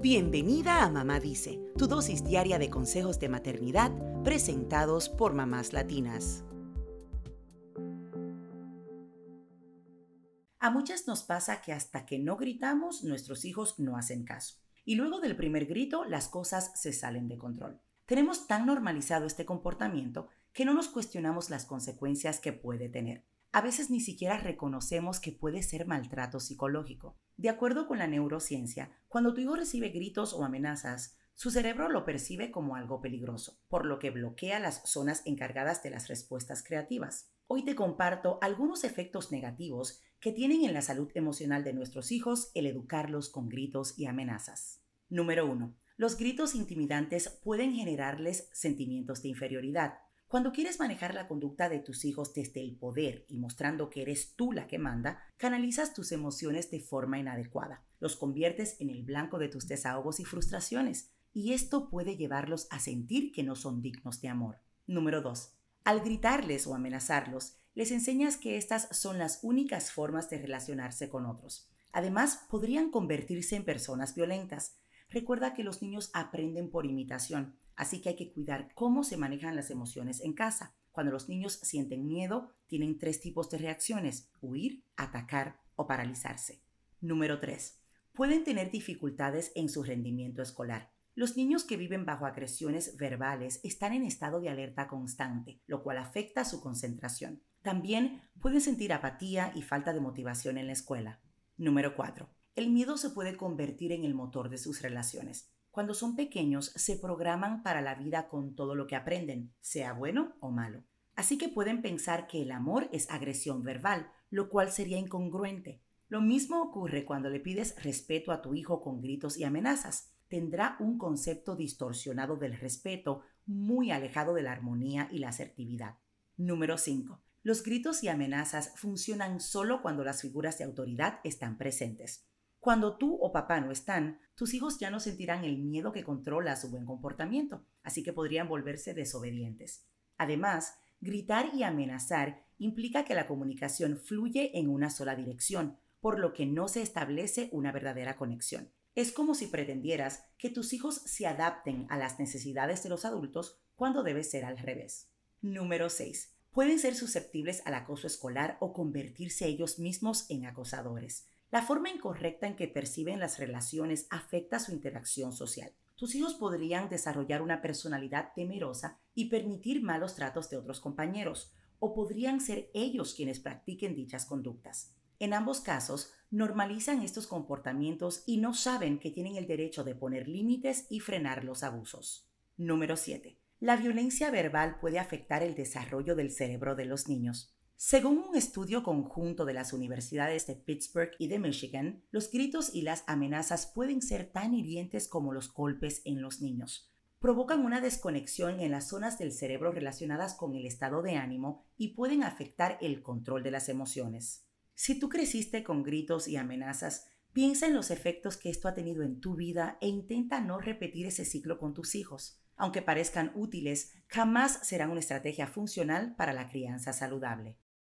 Bienvenida a Mamá Dice, tu dosis diaria de consejos de maternidad presentados por mamás latinas. A muchas nos pasa que hasta que no gritamos, nuestros hijos no hacen caso. Y luego del primer grito, las cosas se salen de control. Tenemos tan normalizado este comportamiento que no nos cuestionamos las consecuencias que puede tener. A veces ni siquiera reconocemos que puede ser maltrato psicológico. De acuerdo con la neurociencia, cuando tu hijo recibe gritos o amenazas, su cerebro lo percibe como algo peligroso, por lo que bloquea las zonas encargadas de las respuestas creativas. Hoy te comparto algunos efectos negativos que tienen en la salud emocional de nuestros hijos el educarlos con gritos y amenazas. Número 1. Los gritos intimidantes pueden generarles sentimientos de inferioridad. Cuando quieres manejar la conducta de tus hijos desde el poder y mostrando que eres tú la que manda, canalizas tus emociones de forma inadecuada. Los conviertes en el blanco de tus desahogos y frustraciones, y esto puede llevarlos a sentir que no son dignos de amor. Número 2. Al gritarles o amenazarlos, les enseñas que estas son las únicas formas de relacionarse con otros. Además, podrían convertirse en personas violentas, Recuerda que los niños aprenden por imitación, así que hay que cuidar cómo se manejan las emociones en casa. Cuando los niños sienten miedo, tienen tres tipos de reacciones, huir, atacar o paralizarse. Número 3. Pueden tener dificultades en su rendimiento escolar. Los niños que viven bajo agresiones verbales están en estado de alerta constante, lo cual afecta su concentración. También pueden sentir apatía y falta de motivación en la escuela. Número 4. El miedo se puede convertir en el motor de sus relaciones. Cuando son pequeños se programan para la vida con todo lo que aprenden, sea bueno o malo. Así que pueden pensar que el amor es agresión verbal, lo cual sería incongruente. Lo mismo ocurre cuando le pides respeto a tu hijo con gritos y amenazas. Tendrá un concepto distorsionado del respeto muy alejado de la armonía y la asertividad. Número 5. Los gritos y amenazas funcionan solo cuando las figuras de autoridad están presentes. Cuando tú o papá no están, tus hijos ya no sentirán el miedo que controla su buen comportamiento, así que podrían volverse desobedientes. Además, gritar y amenazar implica que la comunicación fluye en una sola dirección, por lo que no se establece una verdadera conexión. Es como si pretendieras que tus hijos se adapten a las necesidades de los adultos cuando debe ser al revés. Número 6. Pueden ser susceptibles al acoso escolar o convertirse ellos mismos en acosadores. La forma incorrecta en que perciben las relaciones afecta su interacción social. Tus hijos podrían desarrollar una personalidad temerosa y permitir malos tratos de otros compañeros, o podrían ser ellos quienes practiquen dichas conductas. En ambos casos, normalizan estos comportamientos y no saben que tienen el derecho de poner límites y frenar los abusos. Número 7. La violencia verbal puede afectar el desarrollo del cerebro de los niños. Según un estudio conjunto de las universidades de Pittsburgh y de Michigan, los gritos y las amenazas pueden ser tan hirientes como los golpes en los niños. Provocan una desconexión en las zonas del cerebro relacionadas con el estado de ánimo y pueden afectar el control de las emociones. Si tú creciste con gritos y amenazas, piensa en los efectos que esto ha tenido en tu vida e intenta no repetir ese ciclo con tus hijos. Aunque parezcan útiles, jamás serán una estrategia funcional para la crianza saludable.